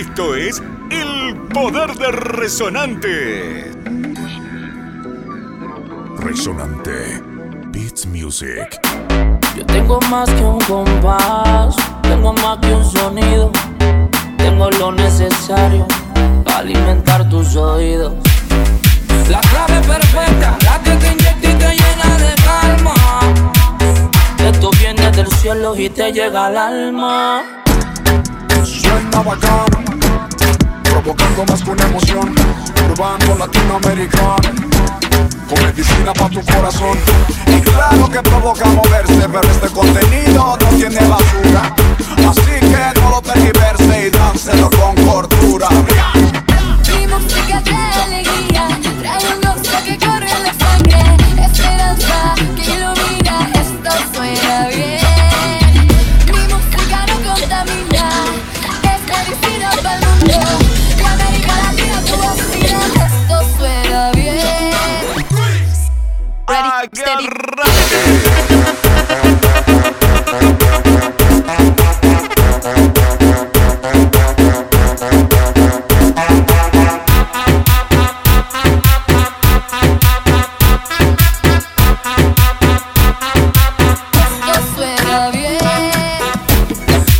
Esto es El Poder de Resonante. Resonante. Beats Music. Yo tengo más que un compás, tengo más que un sonido. Tengo lo necesario para alimentar tus oídos. La clave perfecta, la que te inyecta y te llena de calma. Esto viene del cielo y te llega al alma. Suena bacán, provocando más que una emoción, urbano latinoamericano, con medicina para tu corazón. Y claro que provoca moverse, pero este contenido no tiene basura.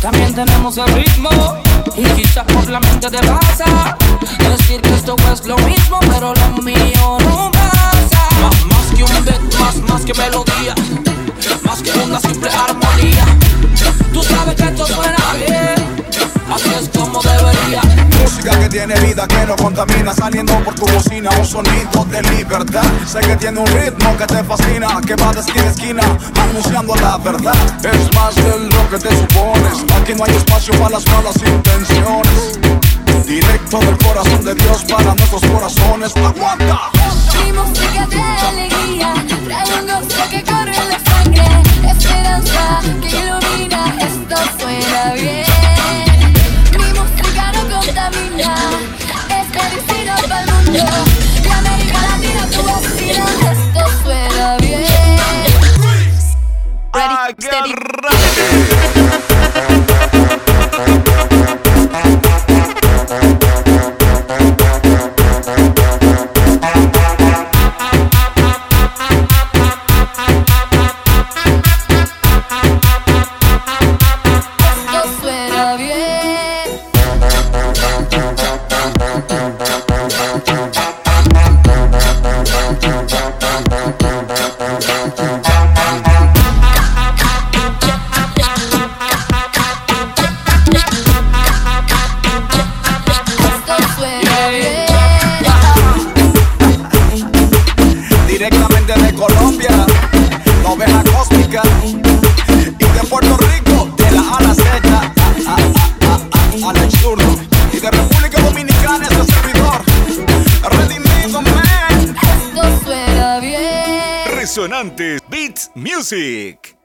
También tenemos el ritmo y quizás por la mente te pasa. Decir que esto es lo mismo, pero lo mío melodía, más que una simple armonía. Tú sabes que esto suena bien, así es como debería. Música que tiene vida, que no contamina, saliendo por tu bocina, un sonido de libertad. Sé que tiene un ritmo que te fascina, que va de esquina a esquina, anunciando la verdad. Es más de lo que te supones, aquí no hay espacio para las malas intenciones. Directo del corazón de Dios para nuestros corazones. ¡Aguanta! Ready, steady. Esto suena bien. Resonantes Beats Music.